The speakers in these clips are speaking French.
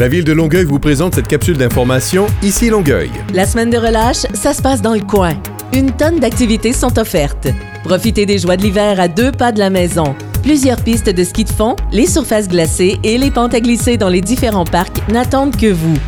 La ville de Longueuil vous présente cette capsule d'information Ici Longueuil. La semaine de relâche, ça se passe dans le coin. Une tonne d'activités sont offertes. Profitez des joies de l'hiver à deux pas de la maison. Plusieurs pistes de ski de fond, les surfaces glacées et les pentes à glisser dans les différents parcs n'attendent que vous.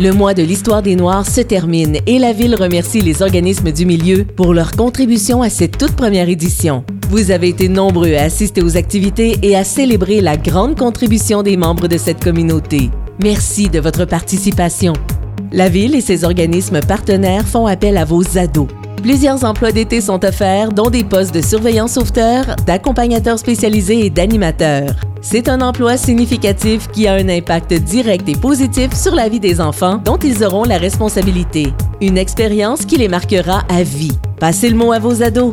Le mois de l'histoire des Noirs se termine et la ville remercie les organismes du milieu pour leur contribution à cette toute première édition. Vous avez été nombreux à assister aux activités et à célébrer la grande contribution des membres de cette communauté. Merci de votre participation. La ville et ses organismes partenaires font appel à vos ados. Plusieurs emplois d'été sont offerts, dont des postes de surveillants sauveteurs, d'accompagnateurs spécialisés et d'animateurs. C'est un emploi significatif qui a un impact direct et positif sur la vie des enfants dont ils auront la responsabilité. Une expérience qui les marquera à vie. Passez le mot à vos ados.